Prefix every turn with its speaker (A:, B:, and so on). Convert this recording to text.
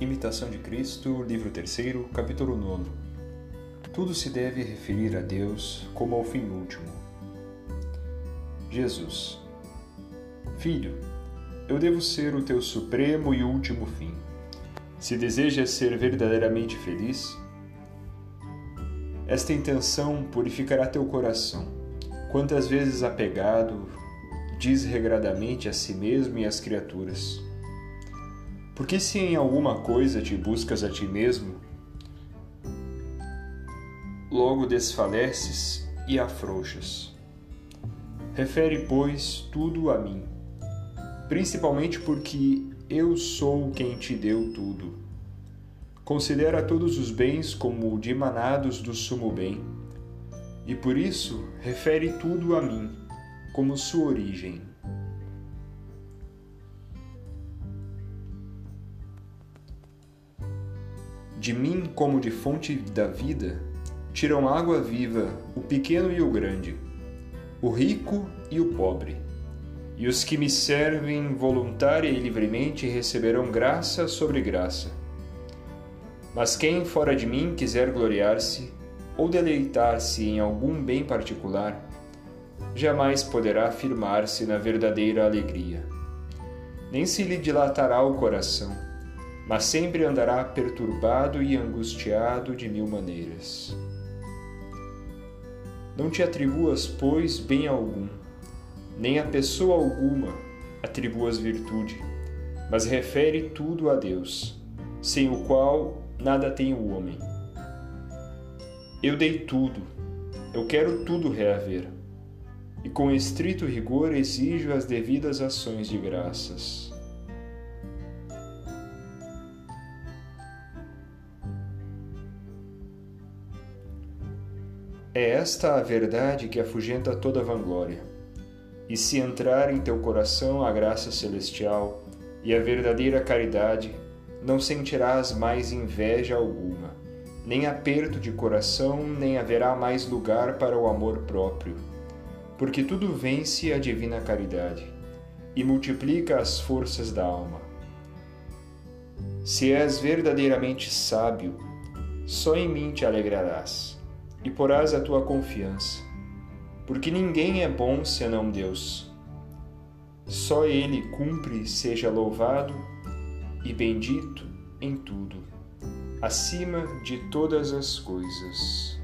A: Imitação de Cristo, livro 3, capítulo 9. Tudo se deve referir a Deus como ao fim último. Jesus. Filho, eu devo ser o teu supremo e último fim. Se desejas ser verdadeiramente feliz, esta intenção purificará teu coração. Quantas vezes apegado, desregradamente a si mesmo e às criaturas. Porque se em alguma coisa te buscas a ti mesmo, logo desfaleces e afrouxas. Refere, pois, tudo a mim, principalmente porque eu sou quem te deu tudo Considera todos os bens como dimanados do sumo bem, e por isso refere tudo a mim, como sua origem. De mim, como de fonte da vida, tiram água viva o pequeno e o grande, o rico e o pobre. E os que me servem voluntária e livremente receberão graça sobre graça mas quem fora de mim quiser gloriar-se ou deleitar-se em algum bem particular, jamais poderá afirmar-se na verdadeira alegria. Nem se lhe dilatará o coração, mas sempre andará perturbado e angustiado de mil maneiras. Não te atribuas, pois, bem algum, nem a pessoa alguma atribuas virtude, mas refere tudo a Deus, sem o qual nada tem o homem. Eu dei tudo, eu quero tudo reaver, e com estrito rigor exijo as devidas ações de graças. É esta a verdade que afugenta toda vanglória. E se entrar em teu coração a graça celestial e a verdadeira caridade, não sentirás mais inveja alguma, nem aperto de coração, nem haverá mais lugar para o amor próprio, porque tudo vence a divina caridade e multiplica as forças da alma. Se és verdadeiramente sábio, só em mim te alegrarás e porás a tua confiança, porque ninguém é bom senão Deus. Só Ele cumpre, seja louvado e bendito em tudo, acima de todas as coisas.